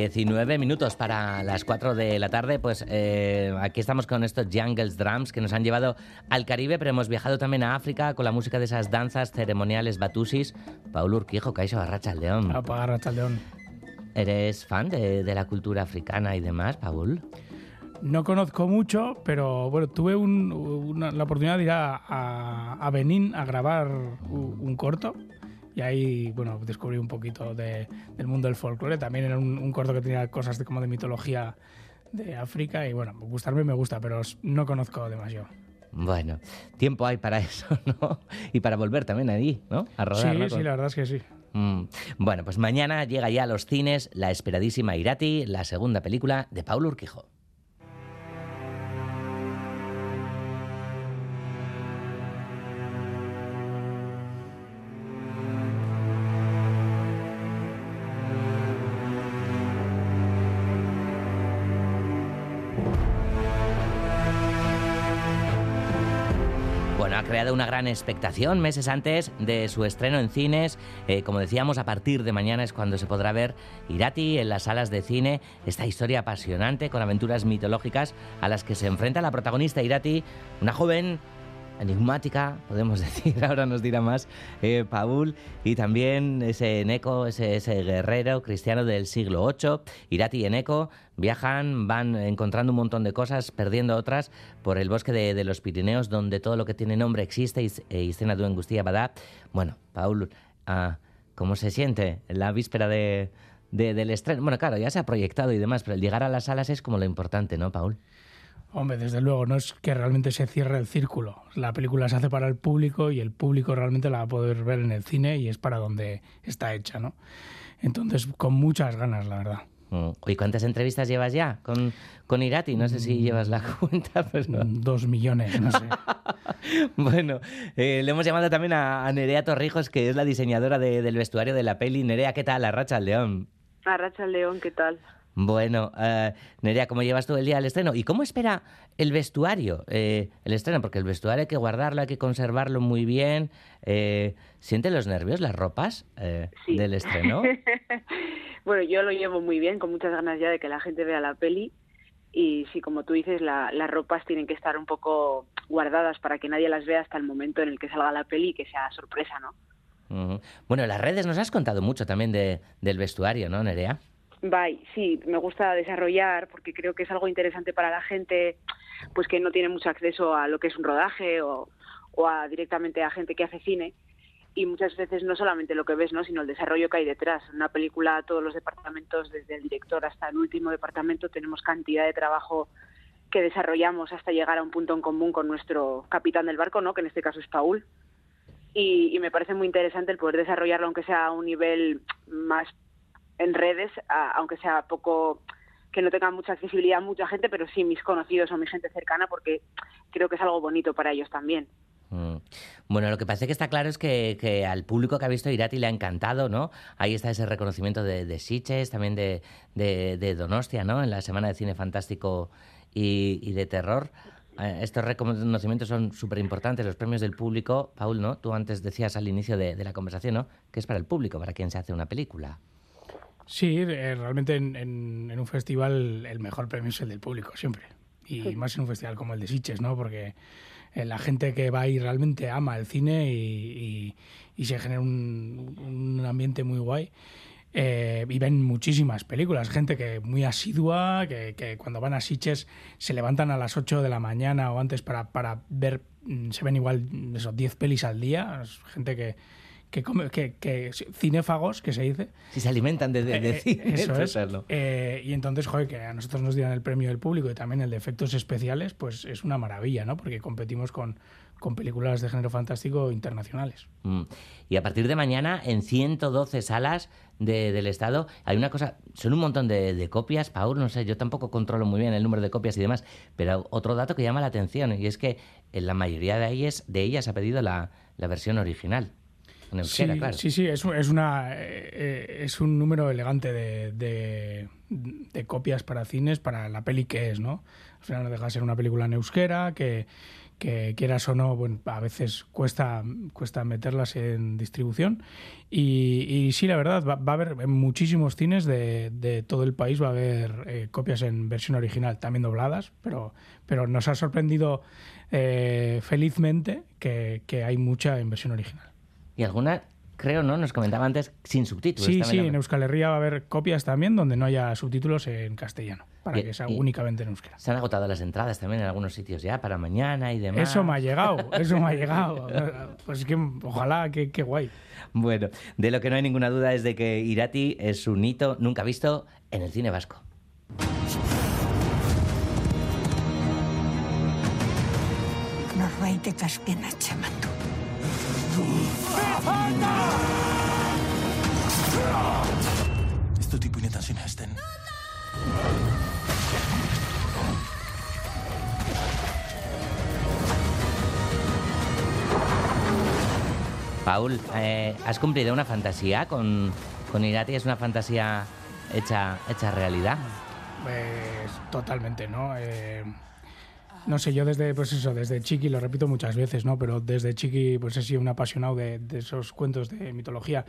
19 minutos para las 4 de la tarde, pues eh, aquí estamos con estos Jungles Drums que nos han llevado al Caribe, pero hemos viajado también a África con la música de esas danzas ceremoniales batusis. Paul Urquijo, Caixo Arracha León. Apa, Arracha León. ¿Eres fan de, de la cultura africana y demás, Paul? No conozco mucho, pero bueno, tuve un- una- la oportunidad de ir a, a- a Benín a grabar un corto y ahí, bueno, descubrí un poquito de- del mundo del folclore. También era un, un corto que tenía cosas de, como de mitología de África y bueno, gustarme me gusta, pero no conozco demasiado. Bueno, tiempo hay para eso, ¿no? Y para volver también ahí, ¿no? A rodar. sí, ¿no? sí, la verdad es que sí. Mm. Bueno, pues mañana llega ya a los cines la esperadísima Irati, la segunda película de Paulo Urquijo. Creado una gran expectación meses antes de su estreno en cines. Eh, como decíamos, a partir de mañana es cuando se podrá ver Irati en las salas de cine. Esta historia apasionante con aventuras mitológicas a las que se enfrenta la protagonista Irati, una joven enigmática, podemos decir, ahora nos dirá más eh, Paul, y también ese Neko, ese, guerrero cristiano del siglo VIII, Irati y Eneko, viajan, van encontrando un montón de cosas, perdiendo otras, por el bosque de, los Pirineos, donde todo lo que tiene nombre existe, y, e escena de Angustia Badá. Bueno, Paul, ah, ¿cómo se siente en la víspera de, de- del estreno? Bueno, claro, ya se ha proyectado y demás, pero el llegar a las salas es como lo importante, ¿no, Paul? Hombre, desde luego, no es que realmente se cierre el círculo. La película se hace para el público y el público realmente la va a poder ver en el cine y es para donde está hecha, ¿no? Entonces, con muchas ganas, la verdad. Mm. ¿Y cuántas entrevistas llevas ya con, con Irati? No sé si llevas la cuenta, pero... Dos millones, no sé. bueno, eh, le hemos llamado también a, a Nerea Torrijos, que es la diseñadora de- del vestuario de la peli. Nerea, ¿qué tal? La racha al león. Arracha León, ¿qué tal? Bueno, eh, Nerea, ¿cómo llevas tú el día del estreno? ¿Y cómo espera el vestuario eh, el estreno? Porque el vestuario hay que guardarlo, hay que conservarlo muy bien. Eh, ¿Siente los nervios, las ropas eh, del estreno? bueno, yo lo llevo muy bien, con muchas ganas ya de que la gente vea la peli. Y sí, como tú dices, la- las ropas tienen que estar un poco guardadas para que nadie las vea hasta el momento en el que salga la peli y que sea sorpresa, ¿no? Bueno, en las redes nos has contado mucho también de- del vestuario, ¿no, Nerea? Bye, sí, me gusta desarrollar porque creo que es algo interesante para la gente pues que no tiene mucho acceso a lo que es un rodaje o, o a directamente a gente que hace cine y muchas veces no solamente lo que ves, ¿no? sino el desarrollo que hay detrás. En una película, todos los departamentos, desde el director hasta el último departamento, tenemos cantidad de trabajo que desarrollamos hasta llegar a un punto en común con nuestro capitán del barco, ¿no? que en este caso es Paul. Y, y me parece muy interesante el poder desarrollarlo, aunque sea a un nivel más en redes, aunque sea poco que no tenga mucha accesibilidad mucha gente, pero sí mis conocidos o mi gente cercana, porque creo que es algo bonito para ellos también. Mm. Bueno, lo que parece que está claro es que, que al público que ha visto Irati le ha encantado, ¿no? Ahí está ese reconocimiento de, de también de, Donostia, ¿no? En la Semana de Cine Fantástico y, de Terror. Eh, estos reconocimientos son súper importantes, los premios del público. Paul, ¿no? Tú antes decías al inicio de la conversación, ¿no? Que es para el público, para quien se hace una película. Sí, eh, realmente en, en- en un festival el mejor premio es el del público, siempre. Y Sí. más en un festival como el de Sitges, ¿no? Porque eh, la gente que va ahí realmente ama el cine y, y- y se genera un, un ambiente muy guay. Eh, y ven muchísimas películas, gente que muy asidua, que, que cuando van a Sitges se levantan a las 8 de la mañana o antes para, para ver, mm, se ven igual mm, esos 10 pelis al día, gente que, que come, que, que cinéfagos, que se dice. Si se alimentan de, de, de Eh, cine, eso es. Eh, y entonces, joder, que a nosotros nos dieran el premio del público y también el de efectos especiales, pues es una maravilla, ¿no? Porque competimos con, con películas de género fantástico internacionales. Mm. Y a partir de mañana, en 112 salas de- del Estado, hay una cosa, son un montón de, de copias, Paul, no sé, yo tampoco controlo muy bien el número de copias y demás, pero otro dato que llama la atención, y es que en la mayoría de ellas, de ellas ha pedido la, la versión original. En euskera, sí, claro. sí, sí, es, un- es, una, eh, eh, es un número elegante de, de- de copias para cines, para la peli que es, ¿no? Al final no deja de ser una película en euskera, que, que quieras o no, bueno, a veces cuesta, cuesta meterlas en distribución. Y, y sí, la verdad, va, va a haber en muchísimos cines de, de todo el país, va a haber eh, copias en versión original, también dobladas, pero, pero nos ha sorprendido eh, felizmente que, que hay mucha en versión original. Y alguna, creo, ¿no? Nos comentaba antes, sin subtítulos. Sí, sí, en Euskal Herria va a haber copias también donde no haya subtítulos en castellano, para Y- que sea únicamente en euskera. Se han agotado las entradas también en algunos sitios ya para mañana y demás. Eso me ha llegado, eso me ha llegado. Pues que ojalá, que, que guay. Bueno, de lo que no hay ninguna duda es de que Irati es un hito nunca visto en el cine vasco. Norbaitek du. Ez dut ipuinetan sinesten. Paul, eh, has cumplido una fantasía con, con Irati, es una fantasía hecha, hecha realidad. Pues totalmente, ¿no? Eh, no sé, yo desde, pues eso, desde chiqui, lo repito muchas veces, ¿no? Pero desde chiqui, pues he sido un apasionado de, de esos cuentos de mitología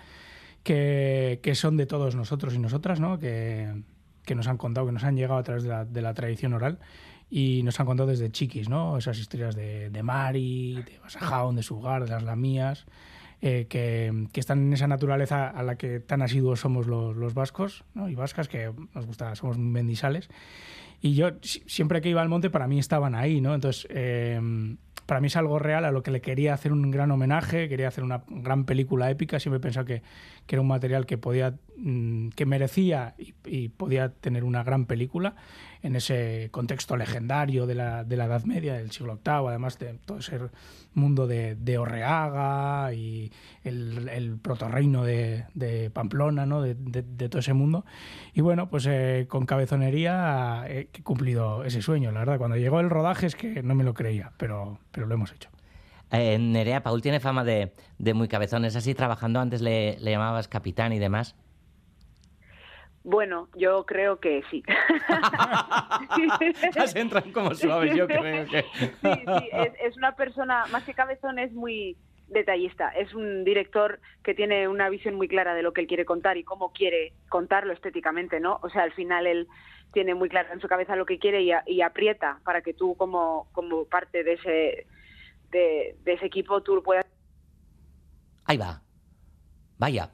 que, que son de todos nosotros y nosotras, ¿no? Que, que nos han contado, que nos han llegado a través de la, de la tradición oral y nos han contado desde chiquis, ¿no? Esas historias de, de Mari, de Basajaun, de Sugar, de las Lamías, eh, que, que están en esa naturaleza a la que tan asiduos somos los, los vascos ¿no? y vascas, que nos gusta, somos mendisales. Y yo si- siempre que iba al monte para mí estaban ahí, ¿no? Entonces, eh, para mí es algo real a lo que le quería hacer un gran homenaje, quería hacer una gran película épica, siempre he pensado que, era un material que podía, mm, que merecía y podía tener una gran película en ese contexto legendario de la, de la Edad Media, del siglo VIII, además de todo ese mundo de, de Orreaga y el, el protorreino de, de Pamplona, ¿no? de, de- todo ese mundo. Y bueno, pues eh, con cabezonería he cumplido ese sueño, la verdad. Cuando llegó el rodaje es que no me lo creía, pero, pero lo hemos hecho. Eh, Nerea, Paul tiene fama de, de muy cabezón, es así, trabajando antes le, le llamabas capitán y demás. Bueno, yo creo que sí. Has entrado como suave, yo creo que... Sí, sí, es, es una persona, más que cabezón, es muy detallista. Es un director que tiene una visión muy clara de lo que él quiere contar y cómo quiere contarlo estéticamente, ¿no? O sea, al final él tiene muy claro en su cabeza lo que quiere y, a- y aprieta para que tú como, como parte de ese, de, de ese equipo tú puedas... Ahí va. Vaya.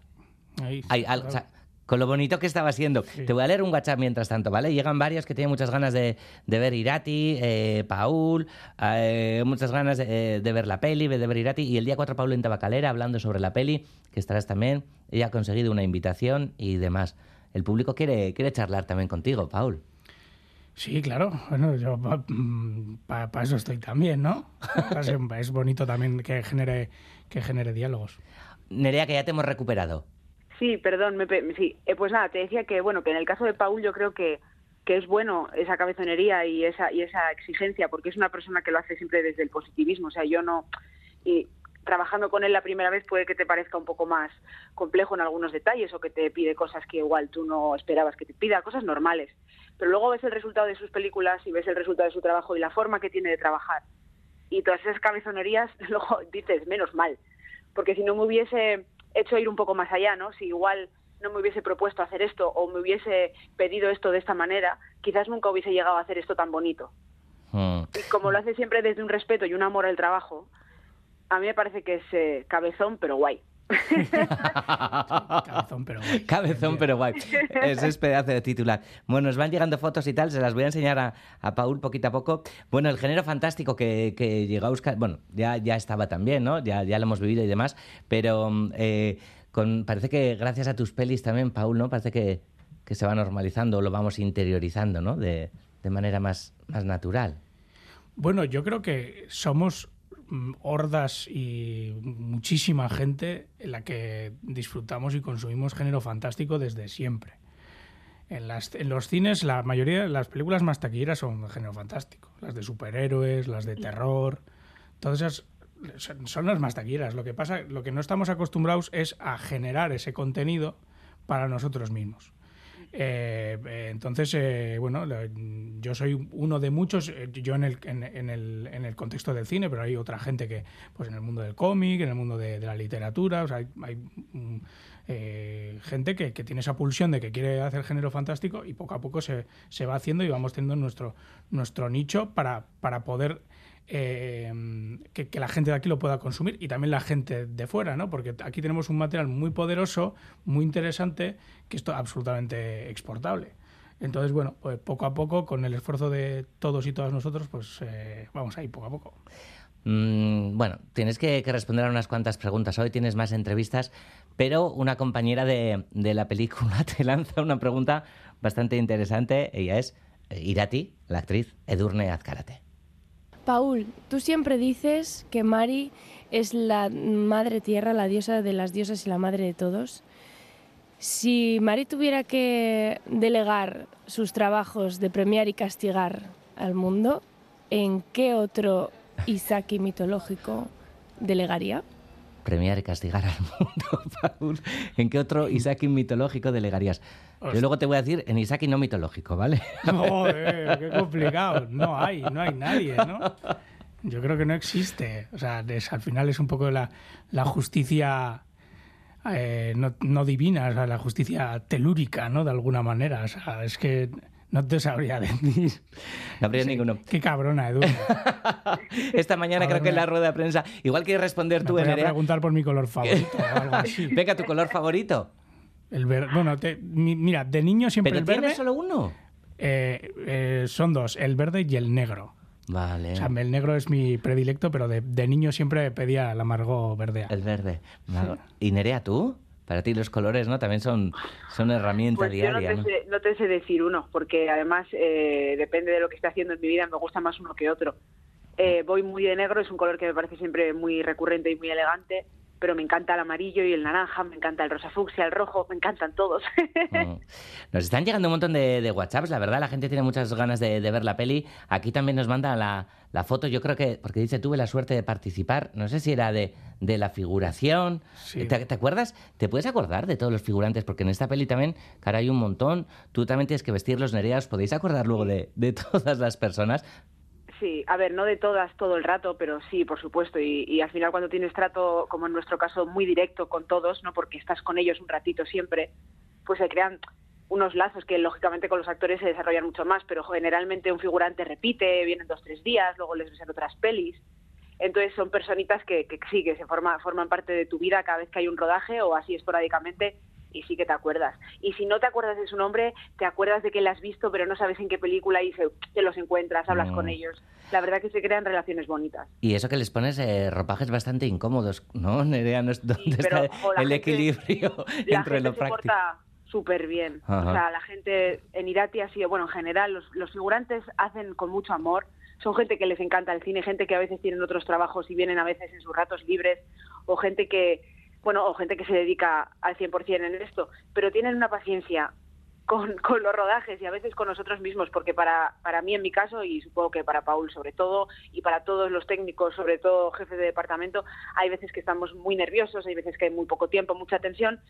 Ahí, Ahí, al- o sea, con lo bonito que estaba siendo. Te voy a leer un WhatsApp mientras tanto, ¿vale? Llegan varios que tienen muchas ganas de, de ver Irati, eh, Paul, eh, muchas ganas de, de ver la peli, de ver Irati. Y el día 4 Paul en Tabacalera hablando sobre la peli, que estarás también. Ella ha conseguido una invitación y demás. El público quiere, quiere charlar también contigo, Paul. Sí, claro. Bueno, yo para eso estoy también, ¿no? Es bonito también que genere, que genere diálogos. Nerea, que ya te hemos recuperado. Sí, perdón, me sí. Eh, pues nada, te decía que bueno, que en el caso de Paul yo creo que, que es bueno esa cabezonería y esa y esa exigencia porque es una persona que lo hace siempre desde el positivismo, o sea, yo no y trabajando con él la primera vez puede que te parezca un poco más complejo en algunos detalles o que te pide cosas que igual tú no esperabas que te pida, cosas normales. Pero luego ves el resultado de sus películas y ves el resultado de su trabajo y la forma que tiene de trabajar. Y todas esas cabezonerías, luego dices, menos mal. Porque si no me hubiese hecho ir un poco más allá, ¿no? Si igual no me hubiese propuesto hacer esto o me hubiese pedido esto de esta manera, quizás nunca hubiese llegado a hacer esto tan bonito. Mm. Y como lo hace siempre desde un respeto y un amor al trabajo, a mí me parece que es eh, cabezón, pero guay. Cabezón, pero guay. Cabezón, pero guay. Ese es pedazo de titular. Bueno, nos van llegando fotos y tal, se las voy a enseñar a, a Paul poquito a poco. Bueno, el género fantástico que, que llegó a Euskadi, bueno, ya, ya estaba también, ¿no? Ya, ya lo hemos vivido y demás, pero eh, con, parece que gracias a tus pelis también, Paul, ¿no? Parece que, que se va normalizando, lo vamos interiorizando, ¿no? De, de manera más, más natural. Bueno, yo creo que somos hordas y muchísima gente en la que disfrutamos y consumimos género fantástico desde siempre. En, las, en los cines, la mayoría de las películas más taquilleras son de género fantástico. Las de superhéroes, las de terror, todas esas son, son las más taquilleras. Lo que pasa, lo que no estamos acostumbrados es a generar ese contenido para nosotros mismos. Eh, eh, entonces, eh, bueno, yo soy uno de muchos, eh, yo en el, en, el, en el contexto del cine, pero hay otra gente que, pues en el mundo del cómic, en el mundo de, la literatura, hay, hay, mm, gente que, que tiene esa pulsión de que quiere hacer género fantástico y poco a poco se, se va haciendo y vamos teniendo nuestro, nuestro nicho para, para poder eh, que, la gente de aquí lo pueda consumir y también la gente de fuera, ¿no? Porque aquí tenemos un material muy poderoso, muy interesante, que es absolutamente exportable. Entonces, bueno, pues poco a poco, con el esfuerzo de todos y todas nosotros, pues eh, vamos ahí poco a poco. Mm, bueno, tienes que, responder a unas cuantas preguntas. Hoy tienes más entrevistas, pero una compañera de, de la película te lanza una pregunta bastante interesante. Ella es eh, Irati, la actriz Edurne Azcárate. Paul, tú siempre dices que Mari es la madre tierra, la diosa de las diosas y la madre de todos. Si Mari tuviera que delegar sus trabajos de premiar y castigar al mundo, ¿en qué otro Isaki mitológico delegaría? Premiar y castigar al mundo, Paul. ¿En qué otro Isaki mitológico delegarías? Yo luego te voy a decir en Isaki no mitológico, ¿vale? Joder, qué complicado. No hay, no hay nadie, ¿no? Yo creo que no existe. O sea, es- al final es un poco la, la justicia eh, no, no divina, o sea, la justicia telúrica, ¿no? De alguna manera. O sea, es que no te sabría decir. No habría ninguno. Qué cabrona, Edu. Esta mañana creo que en la rueda de prensa, igual quieres responder Me tú, podría Nerea. preguntar por mi color favorito o algo así. Venga, tu color favorito. El ver- bueno, te- mi- mira, de niño siempre ¿Pero el tienes verde. solo uno? Eh, eh, son dos, el verde y el negro. Vale. O sea, el negro es mi predilecto, pero de, de niño siempre pedía el amargo verdea. El verde. Vale. ¿Y Nerea, tú? Para ti los colores, ¿no? También son, son herramienta Pues yo no te, ¿no? sé, no te sé decir uno, porque además eh, depende de lo que esté haciendo en mi vida, me gusta más uno que otro. Eh, voy muy de negro, es un color que me parece siempre muy recurrente y muy elegante, pero me encanta el amarillo y el naranja, me encanta el rosa fucsia, el rojo, me encantan todos. Mm. Nos están llegando un montón de, de WhatsApps, la verdad, la gente tiene muchas ganas de, de ver la peli. Aquí también nos manda la, la foto, yo creo que, porque dice, tuve la suerte de participar, no sé si era de, de la figuración. ¿Te, te acuerdas? ¿Te puedes acordar de todos los figurantes? Porque en esta peli también, cara, hay un montón. Tú también tienes que vestirlos, Nerea, ¿os podéis acordar luego de, de todas las personas? Sí, a ver, no de todas todo el rato, pero sí, por supuesto. Y, y al final cuando tienes trato, como en nuestro caso, muy directo con todos, no porque estás con ellos un ratito siempre, pues se crean unos lazos que lógicamente con los actores se desarrollan mucho más, pero generalmente un figurante repite, vienen dos, tres días, luego les ves en otras pelis. Entonces son personitas que, que sí, que se forma, forman parte de tu vida cada vez que hay un rodaje o así esporádicamente y sí que te acuerdas. Y si no te acuerdas de su nombre, te acuerdas de que la has visto pero no sabes en qué película y se- te los encuentras, hablas Mm. con ellos. La verdad que se crean relaciones bonitas. Y eso que les pones eh, ropajes bastante incómodos, ¿no, Nerea? ¿No es- ¿Dónde pero, está el gente- equilibrio La entre gente lo se práctico? porta súper bien. Ajá. O sea, la gente en Irati ha sido, bueno, en general, los, los figurantes hacen con mucho amor. Son gente que les encanta el cine, gente que a veces tienen otros trabajos y vienen a veces en sus ratos libres, o gente que, bueno, o gente que se dedica al 100% en esto, pero tienen una paciencia con, con los rodajes y a veces con nosotros mismos, porque para, para mí en mi caso, y supongo que para Paul sobre todo, y para todos los técnicos, sobre todo jefes de departamento, hay veces que estamos muy nerviosos, hay veces que hay muy poco tiempo, mucha tensión,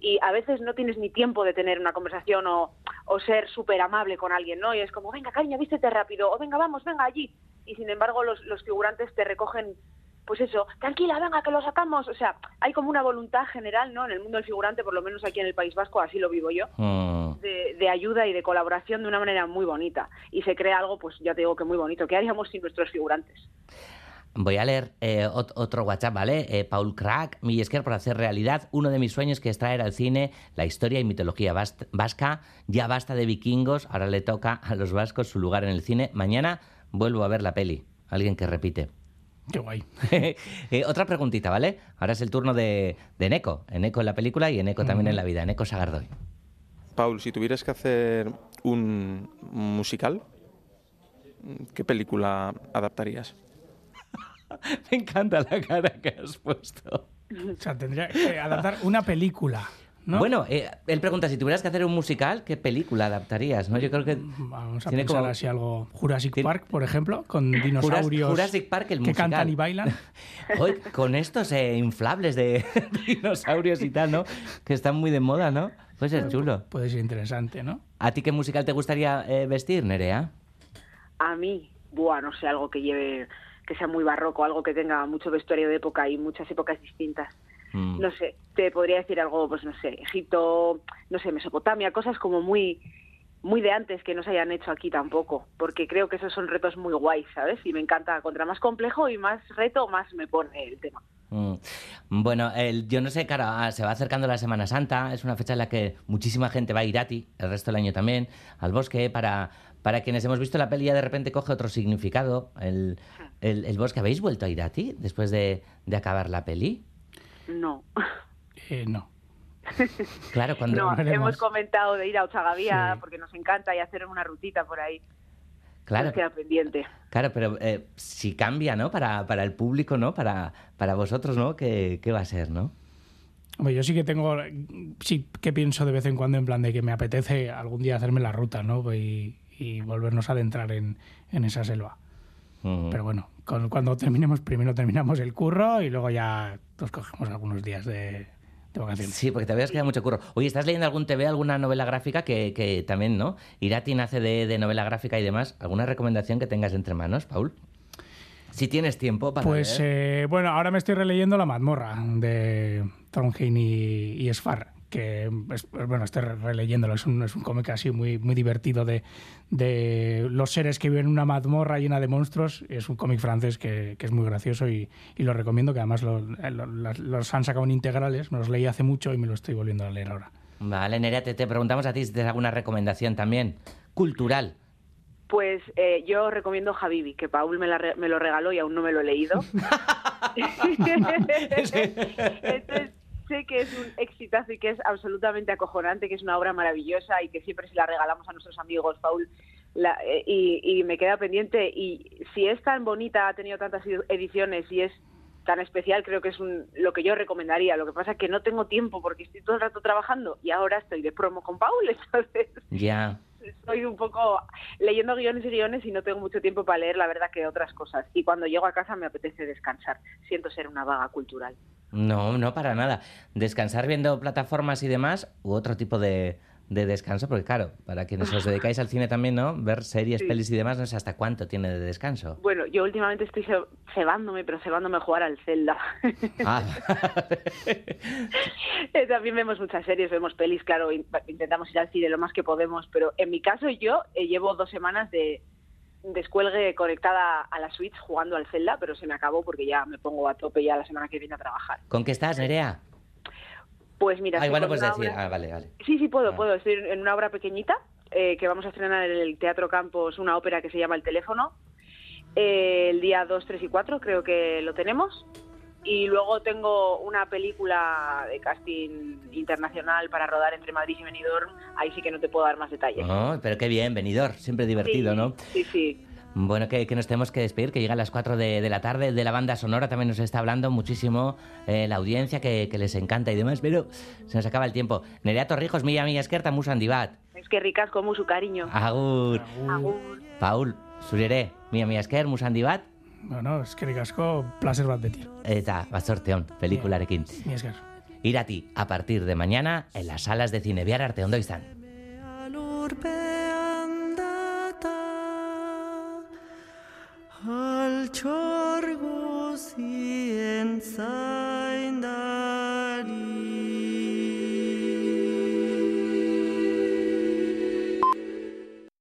y a veces no tienes ni tiempo de tener una conversación o, o ser súper amable con alguien, ¿no? Y es como, venga, cariño, vístete rápido, o venga, vamos, venga allí. Y sin embargo los, los figurantes te recogen pues eso, tranquila, venga, que lo sacamos. O sea, hay como una voluntad general, ¿no? En el mundo del figurante, por lo menos aquí en el País Vasco, así lo vivo yo, Mm. de, de ayuda y de colaboración de una manera muy bonita. Y se crea algo, pues ya te digo que muy bonito. ¿Qué haríamos sin nuestros figurantes? Voy a leer eh, ot- otro WhatsApp, ¿vale? Eh, Paul Crack, mi Esquer por hacer realidad uno de mis sueños que es traer al cine la historia y mitología vasca. Ya basta de vikingos, ahora le toca a los vascos su lugar en el cine. Mañana vuelvo a ver la peli. Alguien que repite. Qué guay. Eh, otra preguntita, ¿vale? Ahora es el turno de, de Neko. Eneco en la película y Eneco también en la vida. Eneco Sagardoy. Paul, si tuvieras que hacer un musical, ¿qué película adaptarías? Me encanta la cara que has puesto. O sea, tendría que adaptar una película, ¿no? Bueno, eh, él pregunta, si tuvieras que hacer un musical, ¿qué película adaptarías? ¿no? Yo creo que Vamos a tiene pensar como- así algo. Jurassic Park, por ejemplo, con dinosaurios Jurassic Park, el que musical. cantan y bailan. Hoy, con estos eh, inflables de dinosaurios y tal, ¿no? Que están muy de moda, ¿no? Puede ser chulo. Puede ser interesante, ¿no? ¿A ti qué musical te gustaría eh, vestir, Nerea? A mí, buah, no sé, algo que lleve, que sea muy barroco, algo que tenga mucho vestuario de época y muchas épocas distintas. Mm. No sé, te podría decir algo, pues no sé, Egipto, no sé, Mesopotamia, cosas como muy muy de antes que no se hayan hecho aquí tampoco, porque creo que esos son retos muy guays, ¿sabes? Y me encanta, contra más complejo y más reto, más me pone el tema. Mm. Bueno, el, yo no sé, claro, ah, se va acercando la Semana Santa, es una fecha en la que muchísima gente va a ir a ti, el resto del año también, al bosque, para, para quienes hemos visto la peli ya de repente coge otro significado, el, el, el bosque. ¿Habéis vuelto a ir a ti después de, de acabar la peli? No. Eh, no. Claro, cuando... No, hemos comentado de ir a Ochagavía Sí. porque nos encanta y hacer una rutita por ahí. Claro. Nos queda pendiente. Claro, pero eh, si cambia, ¿no? Para, para el público, ¿no? Para, para vosotros, ¿no? ¿Qué, qué va a ser, no? Hombre, yo sí que tengo, sí que pienso de vez en cuando en plan de que me apetece algún día hacerme la ruta, ¿no? Y, y volvernos a adentrar en, en esa selva. Pero bueno, con- cuando terminemos, primero terminamos el curro y luego ya nos cogemos algunos días de, de vacaciones. Sí, porque te habías quedado mucho curro. Oye, ¿estás leyendo algún TV, alguna novela gráfica que, que también, ¿no? Irati nace de, de novela gráfica y demás. ¿Alguna recomendación que tengas entre manos, Paul? Si tienes tiempo para Pues eh, bueno, ahora me estoy releyendo La mazmorra de Trondheim y, y Sfar, que es, bueno, estoy releyéndolo, es un, es un cómic así muy, muy divertido de, de los seres que viven en una mazmorra llena de monstruos. Es un cómic francés que, que es muy gracioso y, y lo recomiendo, que además lo- lo- los, los han sacado en integrales, me los leí hace mucho y me lo estoy volviendo a leer ahora. Vale, Nerea, te, te preguntamos a ti si tienes alguna recomendación también. Cultural. Pues eh, yo recomiendo Habibi, que Paul me, la re- me lo regaló y aún no me lo he leído. Entonces, sé que es un exitazo y que es absolutamente acojonante, que es una obra maravillosa y que siempre se la regalamos a nuestros amigos, Paul. la- eh, y, y me queda pendiente. Y si es tan bonita, ha tenido tantas ed- ediciones y es tan especial, creo que es un, lo que yo recomendaría. Lo que pasa es que no tengo tiempo porque estoy todo el rato trabajando y ahora estoy de promo con Paul, entonces Ya. estoy un poco leyendo guiones y guiones y no tengo mucho tiempo para leer, la verdad, que otras cosas. Y cuando llego a casa me apetece descansar. Siento ser una vaga cultural. No, no para nada. Descansar viendo plataformas y demás u otro tipo de, de descanso, porque claro, para quienes os dedicáis al cine también, ¿no? Ver series, Sí. pelis y demás, no sé hasta cuánto tiene de descanso. Bueno, yo últimamente estoy ce- cebándome, pero cebándome a jugar al Zelda. Ah, Eh, También vemos muchas series, vemos pelis, claro, in- intentamos ir al cine lo más que podemos, pero en mi caso yo eh, llevo dos semanas de descuelgue conectada a la Switch jugando al Zelda, pero se me acabó porque ya me pongo a tope ya la semana que viene a trabajar. ¿Con qué estás, Nerea? Pues mira, Ah, estoy igual no con puedes una decir. obra- Ah, vale, vale. Sí, sí puedo, puedo. Estoy en una obra pequeñita eh, que vamos a estrenar en el Teatro Campos, una ópera que se llama El Teléfono. Eh, el día 2, 3 y 4 creo que lo tenemos. Y luego tengo una película de casting internacional para rodar entre Madrid y Benidorm. Ahí sí que no te puedo dar más detalles. Oh, pero qué bien, venidor, siempre divertido, Sí, ¿no? Sí, sí. Bueno, que, que nos tenemos que despedir, que llega a las 4 de, de la tarde. De la banda sonora también nos está hablando muchísimo eh, la audiencia, que, que les encanta y demás, pero se nos acaba el tiempo. Nerea Torrijos, mila mila eskerta, musandibat. Es que ricas como su cariño. Agur. Agur. Paul, zurere, mila mila esker, musandibat. Bueno, es que asko placer bat beti. Eta, batzorteon, pelikularekin. Mi esker. Irati, a partir de mañana, en las salas de cine. Bihar arte, ondo izan. altxor guzientzat